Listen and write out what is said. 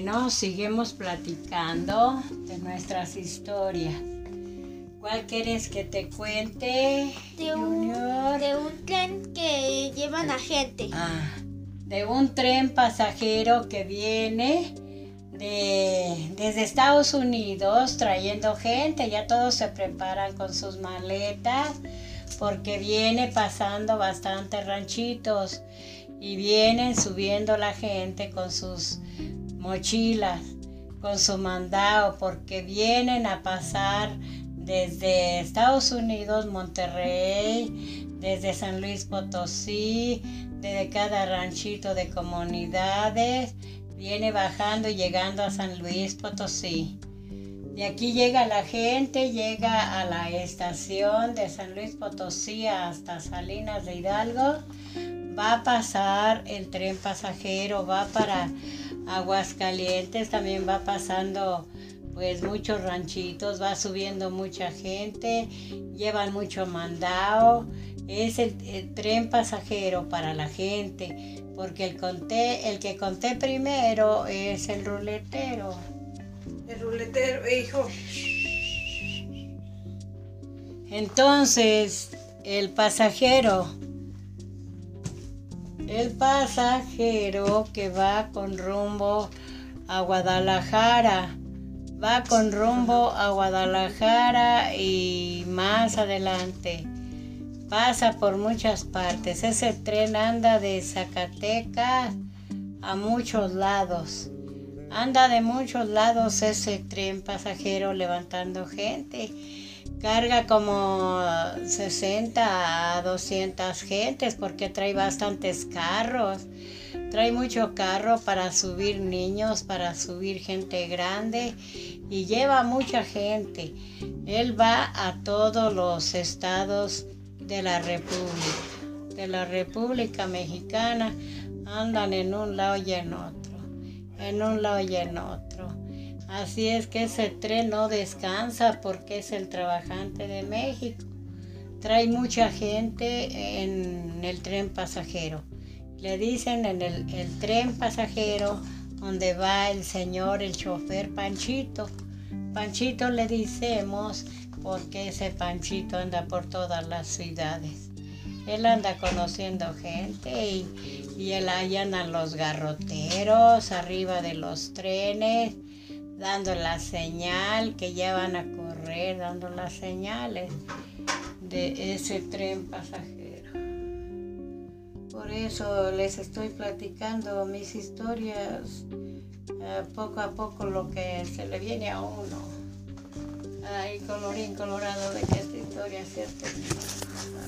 Bueno, seguimos platicando de nuestras historias. ¿Cuál quieres que te cuente, De un, de un tren que llevan a gente. Ah, de un tren pasajero que viene de, desde Estados Unidos trayendo gente. Ya todos se preparan con sus maletas porque viene pasando bastantes ranchitos y vienen subiendo la gente con sus mochilas, con su mandado, porque vienen a pasar desde Estados Unidos, Monterrey, desde San Luis Potosí, desde cada ranchito de comunidades, viene bajando y llegando a San Luis Potosí. De aquí llega la gente, llega a la estación de San Luis Potosí hasta Salinas de Hidalgo. Va a pasar el tren pasajero, va para Aguascalientes, también va pasando pues muchos ranchitos, va subiendo mucha gente, llevan mucho mandado. Es el, el tren pasajero para la gente, porque el, conté, el que conté primero es el ruletero. El ruletero, hijo. Entonces, el pasajero, el pasajero que va con rumbo a Guadalajara, va con rumbo a Guadalajara y más adelante. Pasa por muchas partes. Ese tren anda de Zacatecas a muchos lados. Anda de muchos lados ese tren pasajero levantando gente. Carga como 60 a 200 gentes porque trae bastantes carros. Trae mucho carro para subir niños, para subir gente grande y lleva mucha gente. Él va a todos los estados de la República, de la República Mexicana. Andan en un lado y en otro, en un lado y en otro. Así es que ese tren no descansa porque es el trabajante de México. Trae mucha gente en el tren pasajero. Le dicen en el, tren pasajero donde va el señor, el chofer Panchito. Panchito le decimos porque ese Panchito anda por todas las ciudades. Él anda conociendo gente y, él allá los garroteros arriba de los trenes dando la señal que ya van a correr, dando las señales de ese tren pasajero. Por eso les estoy platicando mis historias, eh, poco a poco lo que se le viene a uno. Ay, colorín colorado de que esta historia terminada. Ay,